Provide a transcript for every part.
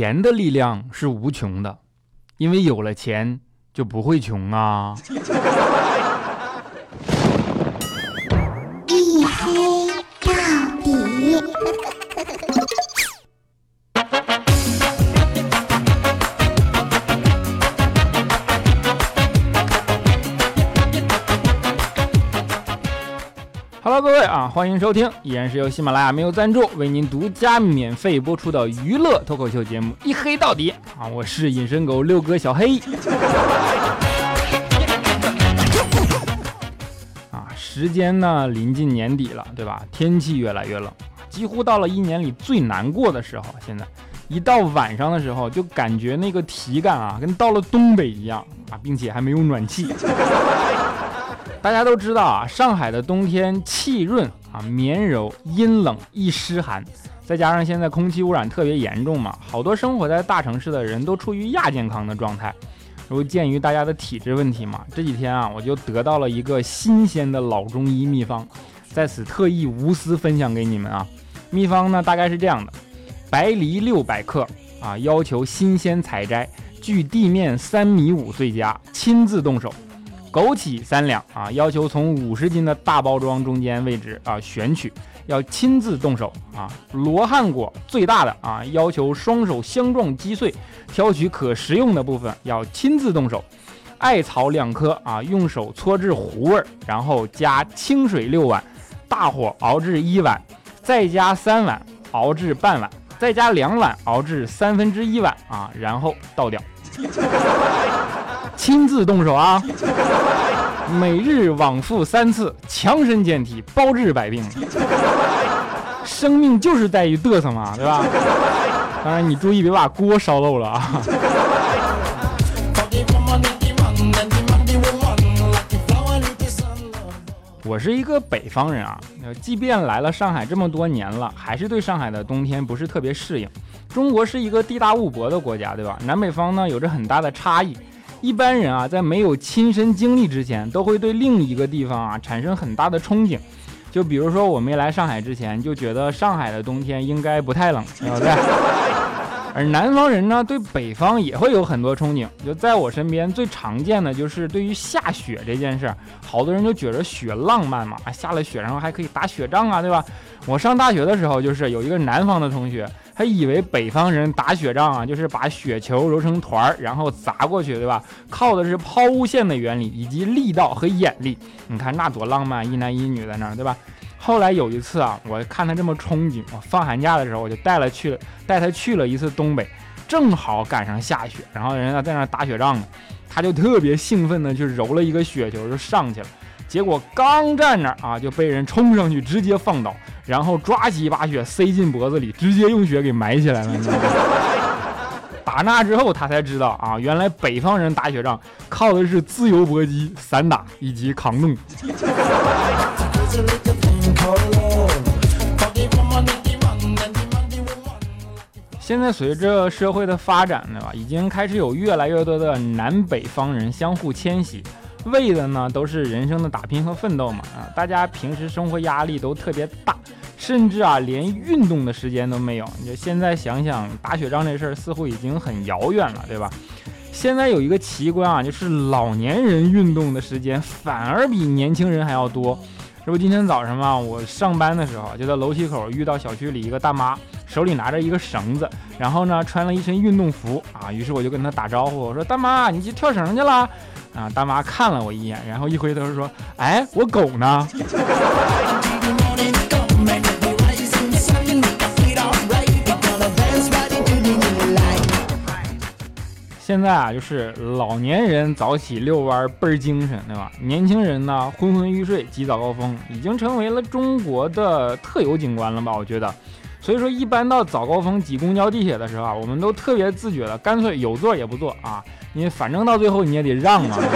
钱的力量是无穷的，因为有了钱就不会穷啊。啊，欢迎收听，依然是由喜马拉雅没有赞助为您独家免费播出的娱乐脱口秀节目《一黑到底》啊，我是隐身狗六哥小黑。啊，时间呢临近年底了，对吧？天气越来越冷，几乎到了一年里最难过的时候。现在一到晚上的时候，就感觉那个体感啊，跟到了东北一样啊，并且还没有暖气。大家都知道啊，上海的冬天气润啊，绵柔，阴冷易湿寒，再加上现在空气污染特别严重嘛，好多生活在大城市的人都处于亚健康的状态。如鉴于大家的体质问题嘛，这几天啊，我就得到了一个新鲜的老中医秘方，在此特意无私分享给你们啊。秘方呢大概是这样的：白梨六百克啊，要求新鲜采摘，距地面三米五最佳，亲自动手。枸杞三两啊，要求从五十斤的大包装中间位置啊选取，要亲自动手啊。罗汉果最大的啊，要求双手相撞击碎，挑取可食用的部分，要亲自动手。艾草两颗啊，用手搓至糊味儿，然后加清水六碗，大火熬至一碗，再加三碗熬至半碗，再加两碗熬至三分之一碗啊，然后倒掉。亲自动手啊！每日往复三次，强身健体，包治百病。生命就是在于嘚瑟嘛，对吧？当然，你注意别把锅烧漏了啊！我是一个北方人啊，即便来了上海这么多年了，还是对上海的冬天不是特别适应。中国是一个地大物博的国家，对吧？南北方呢有着很大的差异。一般人啊，在没有亲身经历之前，都会对另一个地方啊产生很大的憧憬。就比如说，我没来上海之前，就觉得上海的冬天应该不太冷，对不对？而南方人呢，对北方也会有很多憧憬。就在我身边，最常见的就是对于下雪这件事儿，好多人就觉着雪浪漫嘛，下了雪然后还可以打雪仗啊，对吧？我上大学的时候，就是有一个南方的同学，他以为北方人打雪仗啊，就是把雪球揉成团儿，然后砸过去，对吧？靠的是抛物线的原理以及力道和眼力。你看那多浪漫，一男一女在那儿，对吧？后来有一次啊，我看他这么憧憬，我放寒假的时候，我就带了去带他去了一次东北，正好赶上下雪，然后人家在那打雪仗呢，他就特别兴奋的去揉了一个雪球就上去了，结果刚站那儿啊，就被人冲上去直接放倒，然后抓起一把雪塞进脖子里，直接用雪给埋起来了。打那之后，他才知道啊，原来北方人打雪仗靠的是自由搏击、散打以及扛冻。现在随着社会的发展，对吧，已经开始有越来越多的南北方人相互迁徙，为的呢都是人生的打拼和奋斗嘛啊！大家平时生活压力都特别大，甚至啊连运动的时间都没有。你就现在想想打雪仗这事儿，似乎已经很遥远了，对吧？现在有一个奇观啊，就是老年人运动的时间反而比年轻人还要多。这不今天早上嘛，我上班的时候就在楼梯口遇到小区里一个大妈，手里拿着一个绳子，然后呢穿了一身运动服啊，于是我就跟他打招呼，我说大妈，你去跳绳去了？啊，大妈看了我一眼，然后一回头说，哎，我狗呢？现在啊，就是老年人早起遛弯倍儿精神，对吧？年轻人呢，昏昏欲睡挤早高峰，已经成为了中国的特有景观了吧？我觉得，所以说一般到早高峰挤公交地铁的时候啊，我们都特别自觉的，干脆有座也不坐啊，因为反正到最后你也得让嘛。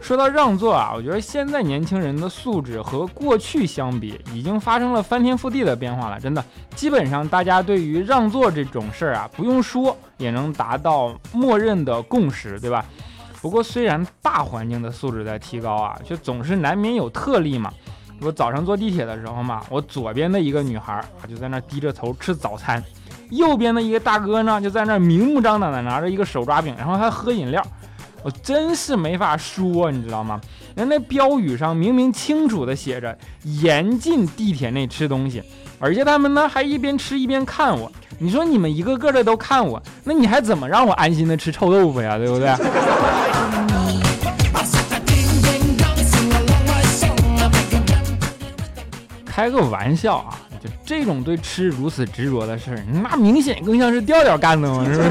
说到让座啊，我觉得现在年轻人的素质和过去相比，已经发生了翻天覆地的变化了。真的，基本上大家对于让座这种事儿啊，不用说也能达到默认的共识，对吧？不过虽然大环境的素质在提高啊，却总是难免有特例嘛。我早上坐地铁的时候嘛，我左边的一个女孩啊，就在那低着头吃早餐。右边的一个大哥呢，就在那明目张胆的拿着一个手抓饼，然后还喝饮料。我真是没法说，你知道吗？人那标语上明明清楚的写着严禁地铁内吃东西，而且他们呢还一边吃一边看我。你说你们一个个的都看我，那你还怎么让我安心的吃臭豆腐呀？对不对？开个玩笑啊！就这种对吃如此执着的事儿，那明显更像是调调干的嘛，是不是？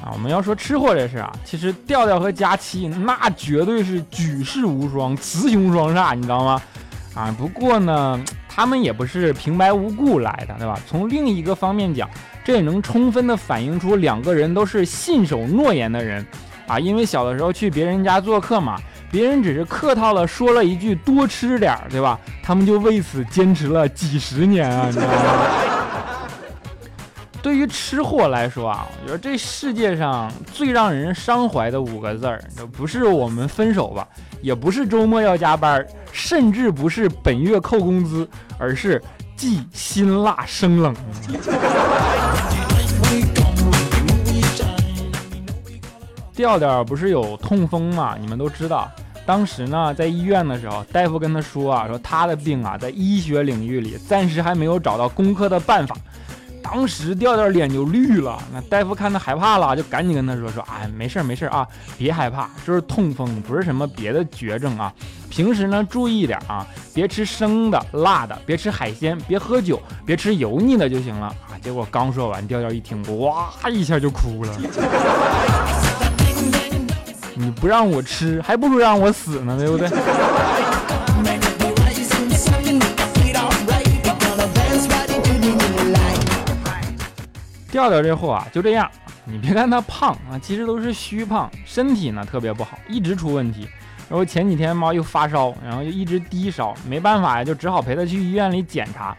啊，我们要说吃货这事啊，其实调调和佳期那绝对是举世无双，雌雄双煞，你知道吗？啊，不过呢，他们也不是平白无故来的，对吧？从另一个方面讲，这也能充分的反映出两个人都是信守诺言的人。啊，因为小的时候去别人家做客嘛，别人只是客套了说了一句多吃点儿，对吧？他们就为此坚持了几十年啊，你知道吗？对于吃货来说啊，我觉得这世界上最让人伤怀的五个字儿，就不是我们分手吧，也不是周末要加班，甚至不是本月扣工资，而是忌辛辣生冷。调调不是有痛风嘛？你们都知道。当时呢，在医院的时候，大夫跟他说啊，说他的病啊，在医学领域里暂时还没有找到攻克的办法。当时调调脸就绿了。那大夫看他害怕了，就赶紧跟他说说，哎，没事没事啊，别害怕，就是痛风，不是什么别的绝症啊。平时呢，注意点啊，别吃生的、辣的，别吃海鲜，别喝酒，别吃油腻的就行了啊。结果刚说完，调调一听，哇一下就哭了。你不让我吃，还不如让我死呢，对不对？调调这货啊，就这样。你别看他胖啊，其实都是虚胖，身体呢特别不好，一直出问题。然后前几天猫又发烧，然后就一直低烧，没办法呀，就只好陪他去医院里检查。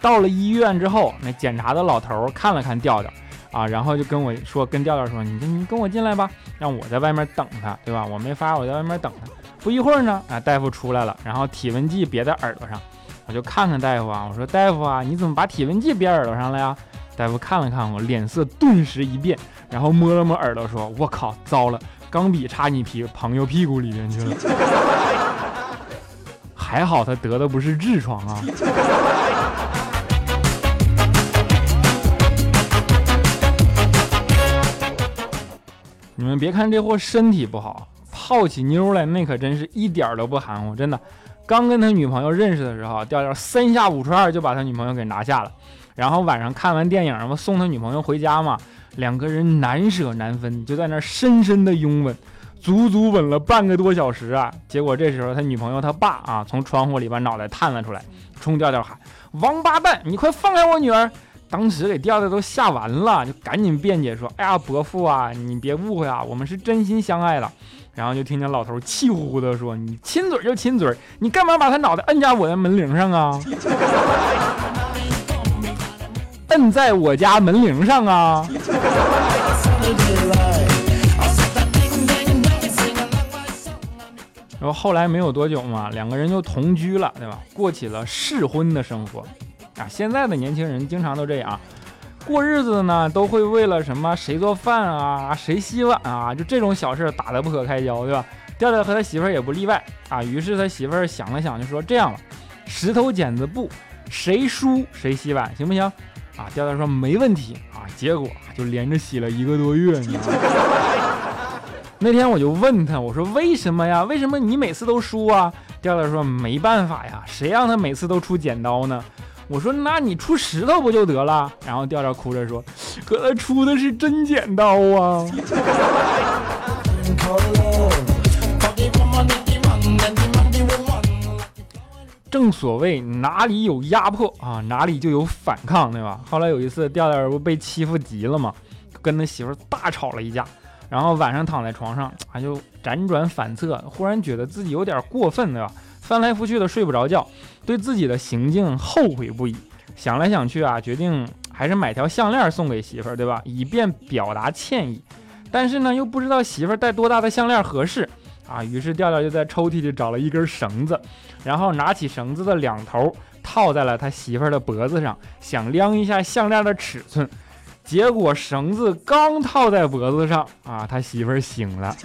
到了医院之后，那检查的老头看了看调调。啊，然后就跟我说，跟调调说，你你跟我进来吧，让我在外面等他，对吧？我没法，我在外面等他。不一会儿呢，啊，大夫出来了，然后体温计别在耳朵上，我就看看大夫啊，我说大夫啊，你怎么把体温计别耳朵上了呀？大夫看了看我，脸色顿时一变，然后摸了摸耳朵，说，我靠，糟了，钢笔插你屁朋友屁股里面去了。还好他得的不是痔疮啊。你们别看这货身体不好，泡起妞来那可真是一点都不含糊，真的。刚跟他女朋友认识的时候，调调三下五除二就把他女朋友给拿下了。然后晚上看完电影，然后送他女朋友回家嘛，两个人难舍难分，就在那深深的拥吻，足足吻了半个多小时啊。结果这时候他女朋友他爸啊，从窗户里把脑袋探了出来，冲调调喊：“王八蛋，你快放开我女儿！”当时给调调都吓完了，就赶紧辩解说：“哎呀，伯父啊，你别误会啊，我们是真心相爱的。”然后就听见老头气呼呼的说：“你亲嘴就亲嘴，你干嘛把他脑袋摁在我的门铃上啊？摁在我家门铃上啊！”然后后来没有多久嘛，两个人就同居了，对吧？过起了试婚的生活。啊，现在的年轻人经常都这样，过日子呢，都会为了什么谁做饭啊，谁洗碗啊，就这种小事打得不可开交，对吧？调调和他媳妇儿也不例外啊。于是他媳妇儿想了想，就说这样吧，石头剪子布，谁输谁洗碗，行不行？啊，调调说没问题啊。结果就连着洗了一个多月，你知道吗？那天我就问他，我说为什么呀？为什么你每次都输啊？调调说没办法呀，谁让他每次都出剪刀呢？我说，那你出石头不就得了？然后调调哭着说：“可他出的是真剪刀啊！”正所谓哪里有压迫啊，哪里就有反抗，对吧？后来有一次，调调不被欺负急了嘛，跟他媳妇大吵了一架，然后晚上躺在床上，他就辗转反侧，忽然觉得自己有点过分，对吧？翻来覆去的睡不着觉，对自己的行径后悔不已。想来想去啊，决定还是买条项链送给媳妇儿，对吧？以便表达歉意。但是呢，又不知道媳妇儿戴多大的项链合适啊。于是调调就在抽屉里找了一根绳子，然后拿起绳子的两头套在了他媳妇儿的脖子上，想量一下项链的尺寸。结果绳子刚套在脖子上啊，他媳妇儿醒了，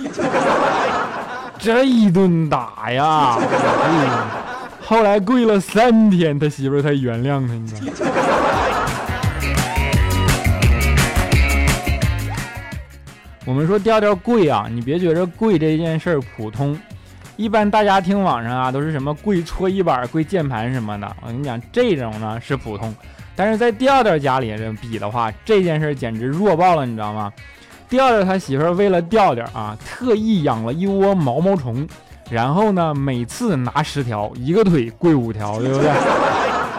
这一顿打呀，后来跪了三天，他媳妇儿才原谅他，你知道吗？我们说调调跪啊，你别觉着跪这件事儿普通，一般大家听网上啊都是什么跪搓衣板、跪键盘什么的，我跟你讲，这种呢是普通。但是在调调家里这比的话，这件事简直弱爆了，你知道吗？调调他媳妇儿为了调调啊，特意养了一窝毛毛虫，然后呢，每次拿十条，一个腿跪五条，对不对？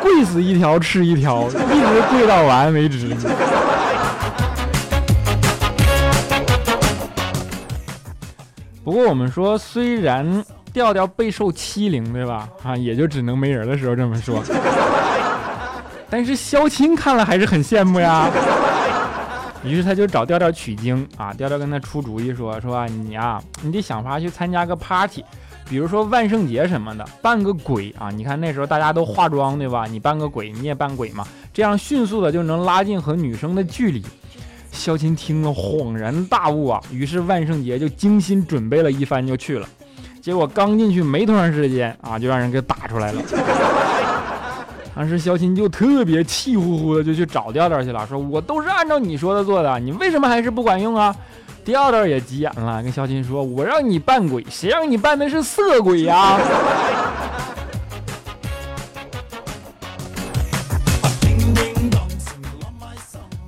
跪死一条吃一条，一直跪到完为止。不过我们说，虽然调调备受欺凌，对吧？啊，也就只能没人的时候这么说。但是肖青看了还是很羡慕呀，于是他就找调调取经啊。调调跟他出主意说：“说你呀，你得想法去参加个 party，比如说万圣节什么的，扮个鬼啊。你看那时候大家都化妆对吧？你扮个鬼，你也扮鬼嘛，这样迅速的就能拉近和女生的距离。”肖钦听了恍然大悟啊，于是万圣节就精心准备了一番就去了。结果刚进去没多长时间啊，就让人给打出来了。当时肖钦就特别气呼呼的就去找调调去了，说我都是按照你说的做的，你为什么还是不管用啊？调调也急眼了，跟肖钦说：“我让你扮鬼，谁让你扮的是色鬼呀？”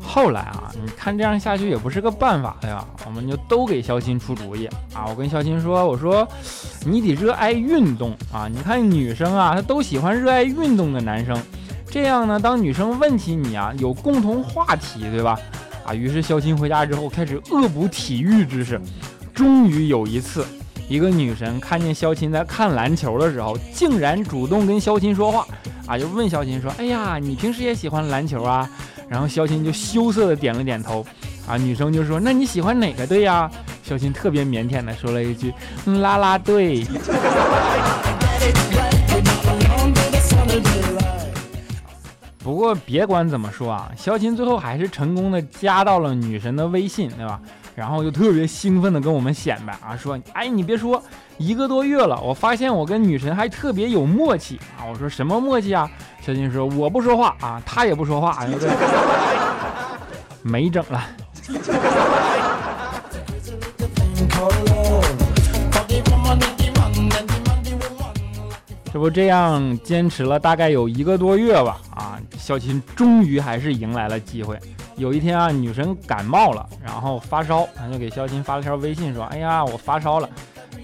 后来啊，看这样下去也不是个办法呀，我们就都给肖钦出主意啊。我跟肖钦说：“我说。”你得热爱运动啊！你看女生啊，她都喜欢热爱运动的男生。这样呢，当女生问起你啊，有共同话题，对吧？啊，于是肖钦回家之后开始恶补体育知识。终于有一次，一个女神看见肖钦在看篮球的时候，竟然主动跟肖钦说话啊，就问肖钦说：“哎呀，你平时也喜欢篮球啊？”然后肖钦就羞涩的点了点头。啊，女生就说：“那你喜欢哪个队呀？”肖钦特别腼腆的说了一句：“啦啦队。”不过别管怎么说啊，肖钦最后还是成功的加到了女神的微信，对吧？然后就特别兴奋的跟我们显摆啊，说：“哎，你别说，一个多月了，我发现我跟女神还特别有默契啊！”我说：“什么默契啊？”肖钦说：“我不说话啊，她也不说话，对不对？”没整了。这不这样坚持了大概有一个多月吧？啊，小琴终于还是迎来了机会。有一天啊，女神感冒了，然后发烧，他就给肖琴发了条微信说：“哎呀，我发烧了。”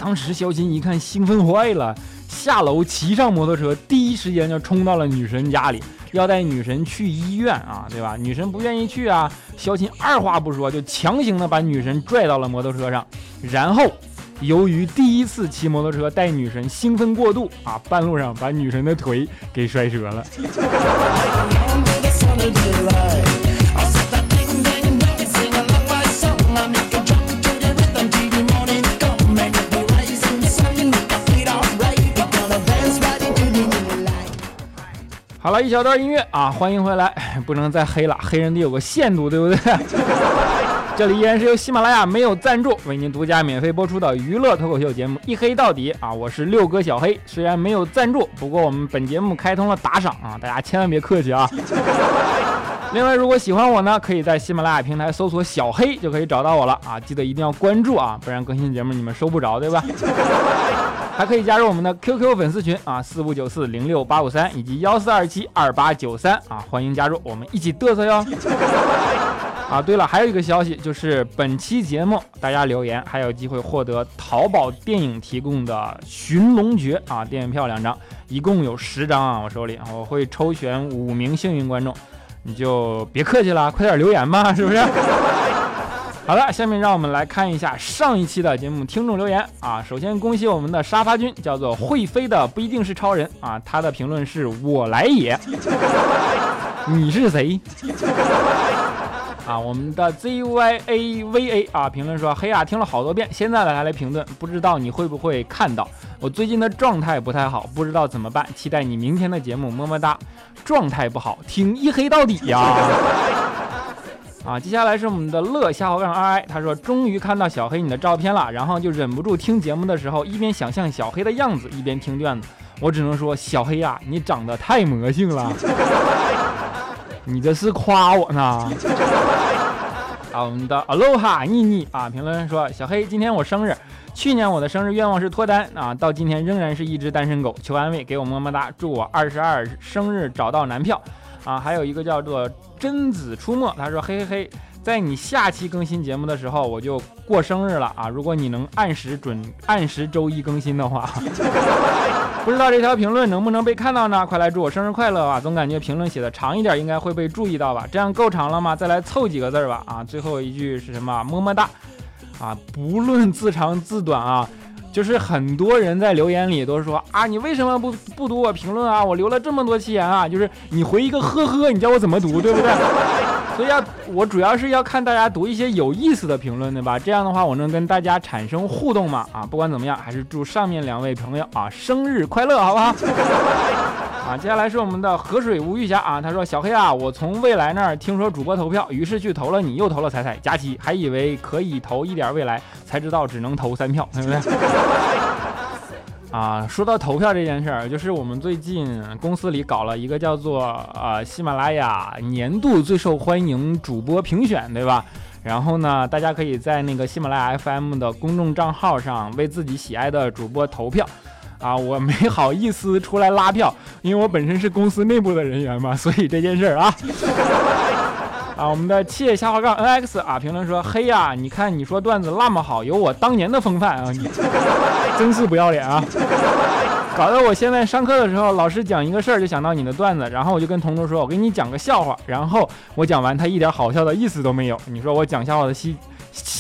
当时肖琴一看，兴奋坏了，下楼骑上摩托车，第一时间就冲到了女神家里。要带女神去医院啊，对吧？女神不愿意去啊，肖钦二话不说就强行的把女神拽到了摩托车上，然后由于第一次骑摩托车带女神兴奋过度啊，半路上把女神的腿给摔折了。好了一小段音乐啊，欢迎回来，不能再黑了，黑人得有个限度，对不对？这里依然是由喜马拉雅没有赞助为您独家免费播出的娱乐脱口秀节目《一黑到底》啊，我是六哥小黑，虽然没有赞助，不过我们本节目开通了打赏啊，大家千万别客气啊。另外，如果喜欢我呢，可以在喜马拉雅平台搜索小黑就可以找到我了啊，记得一定要关注啊，不然更新节目你们收不着，对吧？还可以加入我们的 QQ 粉丝群啊，四五九四零六八五三以及幺四二七二八九三啊，欢迎加入，我们一起嘚瑟哟。啊，对了，还有一个消息，就是本期节目大家留言还有机会获得淘宝电影提供的《寻龙诀》啊电影票两张，一共有十张啊，我手里我会抽选五名幸运观众，你就别客气了，快点留言吧，是不是？好了，下面让我们来看一下上一期的节目听众留言啊。首先恭喜我们的沙发君，叫做会飞的不一定是超人啊。他的评论是我来也，你是谁？啊，我们的 ZYAVA 啊评论说：“黑呀，听了好多遍，现在来来评论，不知道你会不会看到？我最近的状态不太好，不知道怎么办，期待你明天的节目，么么哒。状态不好，听一黑到底呀。”，啊接下来是我们的乐下滑杠 i，他说终于看到小黑你的照片了，然后就忍不住听节目的时候一边想象小黑的样子，一边听段子。我只能说，小黑呀，你长得太魔性了。你这是夸我呢？啊，我们的 aloha 妮妮啊，评论说小黑今天我生日，去年我的生日愿望是脱单啊，到今天仍然是一只单身狗，求安慰，给我么么哒，祝我二十二生日找到男票。啊，还有一个叫做贞子出没，他说嘿嘿嘿，在你下期更新节目的时候，我就过生日了啊！如果你能按时准按时周一更新的话，不知道这条评论能不能被看到呢？快来祝我生日快乐吧！总感觉评论写的长一点应该会被注意到吧？这样够长了吗？再来凑几个字吧！啊，最后一句是什么？么么哒！啊，不论字长字短啊。就是很多人在留言里都说啊，你为什么不不读我评论啊？我留了这么多期言啊，就是你回一个呵呵，你叫我怎么读，对不对？所以要我主要是要看大家读一些有意思的评论，对吧？这样的话我能跟大家产生互动嘛？啊，不管怎么样，还是祝上面两位朋友啊生日快乐，好不好？啊，接下来是我们的河水无玉霞啊，他说小黑啊，我从未来那儿听说主播投票，于是去投了你，又投了彩彩、佳琪，还以为可以投一点未来，才知道只能投三票，对不对？啊，说到投票这件事儿，就是我们最近公司里搞了一个叫做呃喜马拉雅年度最受欢迎主播评选，对吧？然后呢，大家可以在那个喜马拉雅 FM 的公众账号上为自己喜爱的主播投票。啊，我没好意思出来拉票，因为我本身是公司内部的人员嘛，所以这件事儿啊，啊，我们的切下滑杠 nx 啊评论说，嘿呀，你看你说段子那么好，有我当年的风范啊，你 真是不要脸啊，搞得我现在上课的时候，老师讲一个事儿就想到你的段子，然后我就跟同桌说，我给你讲个笑话，然后我讲完他一点好笑的意思都没有，你说我讲笑话的心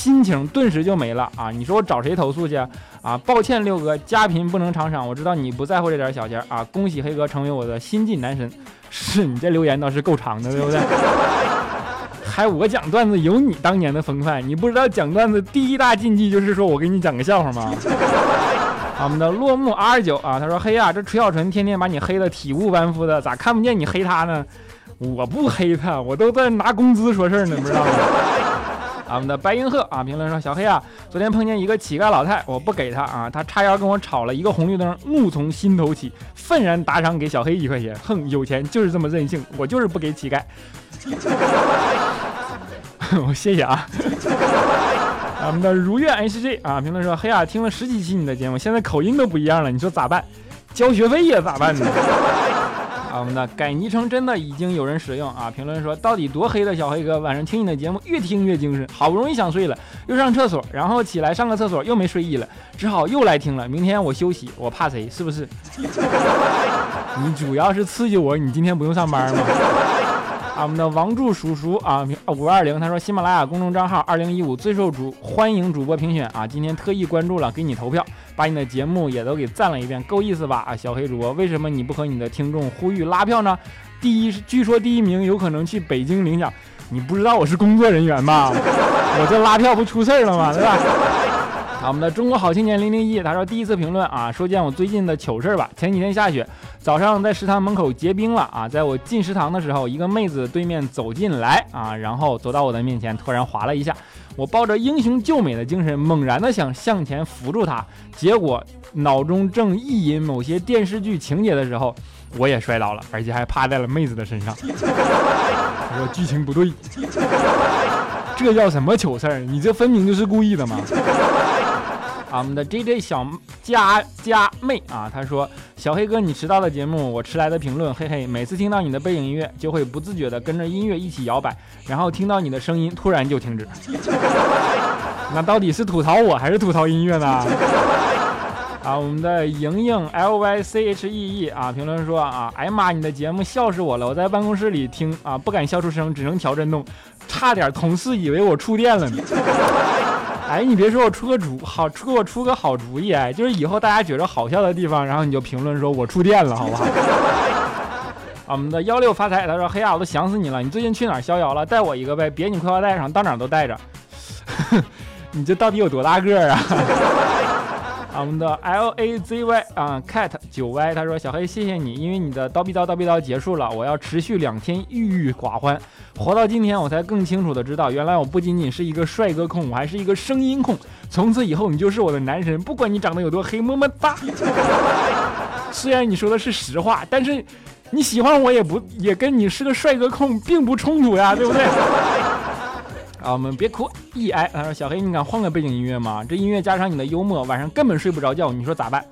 心情顿时就没了啊，你说我找谁投诉去？啊，抱歉，六哥，家贫不能常赏。我知道你不在乎这点小钱啊。恭喜黑哥成为我的新晋男神。是你这留言倒是够长的，对不对？还我讲段子有你当年的风范，你不知道讲段子第一大禁忌就是说我给你讲个笑话吗？我们的落幕 R 九啊，他说黑呀，这崔小纯天天把你黑的体无完肤的，咋看不见你黑他呢？我不黑他，我都在拿工资说事儿呢，不知道吗？我们的白银鹤啊，评论说小黑啊，昨天碰见一个乞丐老太，我不给他啊，他叉腰跟我吵了一个红绿灯，怒从心头起，愤然打赏给小黑一块钱。哼，有钱就是这么任性，我就是不给乞丐。我谢谢 啊。我们的如愿 H G 啊，评论说黑啊，听了十几期你的节目，现在口音都不一样了，你说咋办？交学费呀，咋办呢？我们的改昵称真的已经有人使用啊！评论说到底多黑的小黑哥，晚上听你的节目越听越精神，好不容易想睡了，又上厕所，然后起来上个厕所又没睡意了，只好又来听了。明天我休息，我怕谁？是不是？你主要是刺激我，你今天不用上班吗？我们的王柱叔叔啊，五二零，他说喜马拉雅公众账号二零一五最受主欢迎主播评选啊，今天特意关注了，给你投票，把你的节目也都给赞了一遍，够意思吧？啊，小黑主播，为什么你不和你的听众呼吁拉票呢？第一，据说第一名有可能去北京领奖，你不知道我是工作人员吧？我这拉票不出事了吗？对吧？啊，我们的中国好青年零零一，他说第一次评论啊，说件我最近的糗事儿吧。前几天下雪，早上在食堂门口结冰了啊，在我进食堂的时候，一个妹子对面走进来啊，然后走到我的面前，突然滑了一下，我抱着英雄救美的精神，猛然的想向前扶住她，结果脑中正意淫某些电视剧情节的时候，我也摔倒了，而且还趴在了妹子的身上。他说剧情不对，这叫什么糗事儿？你这分明就是故意的嘛！啊，我们的 J J 小佳佳妹啊，她说：“小黑哥，你迟到的节目，我迟来的评论，嘿嘿，每次听到你的背景音乐，就会不自觉的跟着音乐一起摇摆，然后听到你的声音，突然就停止。那到底是吐槽我还是吐槽音乐呢？”啊，我们的莹莹 L Y C H E E 啊，评论说啊，哎呀妈，你的节目笑死我了，我在办公室里听啊，不敢笑出声，只能调震动，差点同事以为我触电了呢。哎，你别说，我出个主好，出我出个好主意哎，就是以后大家觉得好笑的地方，然后你就评论说我触电了，好不好？我们的幺六发财，他说：“黑呀，我都想死你了！你最近去哪儿逍遥了？带我一个呗，别你裤腰带上，到哪都带着。你这到底有多大个啊？”我们的 L A Z Y 啊，cat 九 Y，他说：“小黑，谢谢你，因为你的叨逼叨叨逼叨结束了，我要持续两天郁郁寡欢。活到今天，我才更清楚的知道，原来我不仅仅是一个帅哥控，我还是一个声音控。从此以后，你就是我的男神，不管你长得有多黑，么么哒。虽然你说的是实话，但是你喜欢我也不也跟你是个帅哥控并不冲突呀，对不对？”啊，我们别哭，E I，他说小黑，你敢换个背景音乐吗？这音乐加上你的幽默，晚上根本睡不着觉，你说咋办？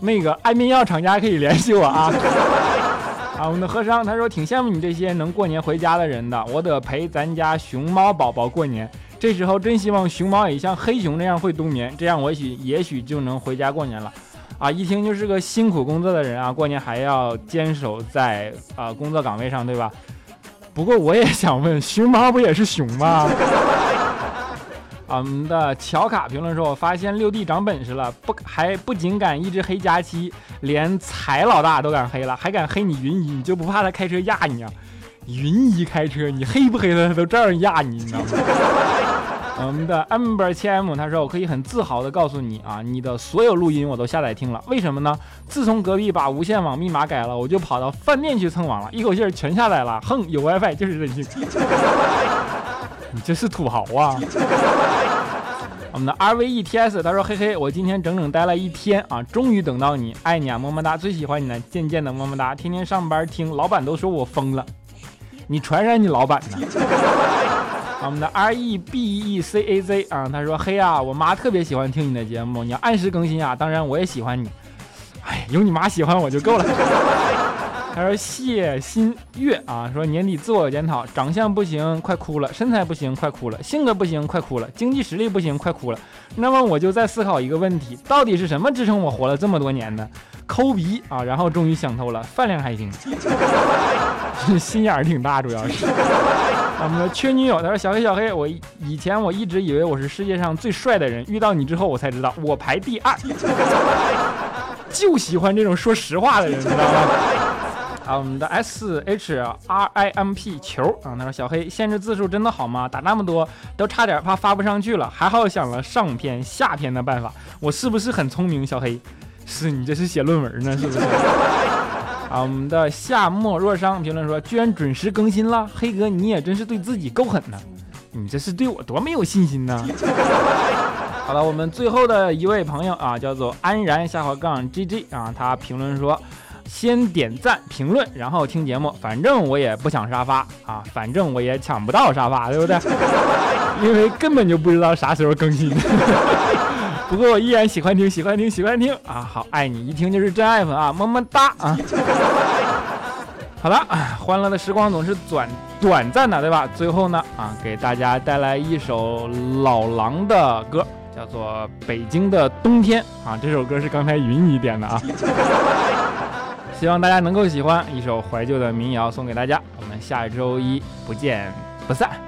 那个安眠药厂家可以联系我啊。啊，我们的和尚他说挺羡慕你这些能过年回家的人的，我得陪咱家熊猫宝宝过年，这时候真希望熊猫也像黑熊那样会冬眠，这样我许也许就能回家过年了。啊，一听就是个辛苦工作的人啊，过年还要坚守在啊工作岗位上，对吧？不过我也想问，熊猫不也是熊吗？我们的乔卡评论说：“我发现六弟长本事了，不还不仅敢一直黑佳期，连财老大都敢黑了，还敢黑你云姨，你就不怕他开车压你啊？云姨开车，你黑不黑他，他都照样压你，你知道吗？”我们的 amber 七 m 他说：“我可以很自豪的告诉你啊，你的所有录音我都下载听了。为什么呢？自从隔壁把无线网密码改了，我就跑到饭店去蹭网了，一口气儿全下载了。哼，有 WiFi 就是任性。你这是土豪啊！”我们的 RVETS 他说：“嘿嘿，我今天整整待了一天啊，终于等到你，爱你啊，么么哒，最喜欢你了，渐渐的么么哒，天天上班听，老板都说我疯了，你传染你老板呢。”我们的 R E B E C A Z 啊，他说：“嘿啊，我妈特别喜欢听你的节目，你要按时更新啊。当然我也喜欢你，哎，有你妈喜欢我就够了。”他说：“谢新月啊，说年底自我检讨，长相不行快哭了，身材不行快哭了，性格不行快哭了，经济实力不行快哭了。那么我就在思考一个问题，到底是什么支撑我活了这么多年呢？抠鼻啊，然后终于想透了，饭量还行，心眼儿挺大，主要是。” 我们的缺女友，他说小黑小黑，我以前我一直以为我是世界上最帅的人，遇到你之后我才知道我排第二，就喜欢这种说实话的人，知道吗？啊，我们的 S H R I M P 球啊，他说小黑限制字数真的好吗？打那么多都差点怕发不上去了，还好想了上篇下篇的办法，我是不是很聪明？小黑，是你这是写论文呢，是不是？啊，我们的夏末若伤评论说，居然准时更新了，黑哥你也真是对自己够狠呢，你这是对我多没有信心呢。好了，我们最后的一位朋友啊，叫做安然下滑杠 GG 啊，他评论说，先点赞评论，然后听节目，反正我也不抢沙发啊，反正我也抢不到沙发，对不对？因为根本就不知道啥时候更新。不过我依然喜欢听，喜欢听，喜欢听啊！好，爱你一听就是真爱粉啊，么么哒啊！好了，欢乐的时光总是短短暂的，对吧？最后呢，啊，给大家带来一首老狼的歌，叫做《北京的冬天》啊。这首歌是刚才云姨点的啊，希望大家能够喜欢一首怀旧的民谣，送给大家。我们下周一不见不散。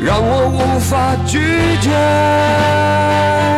让我无法拒绝。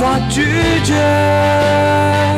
无法拒绝。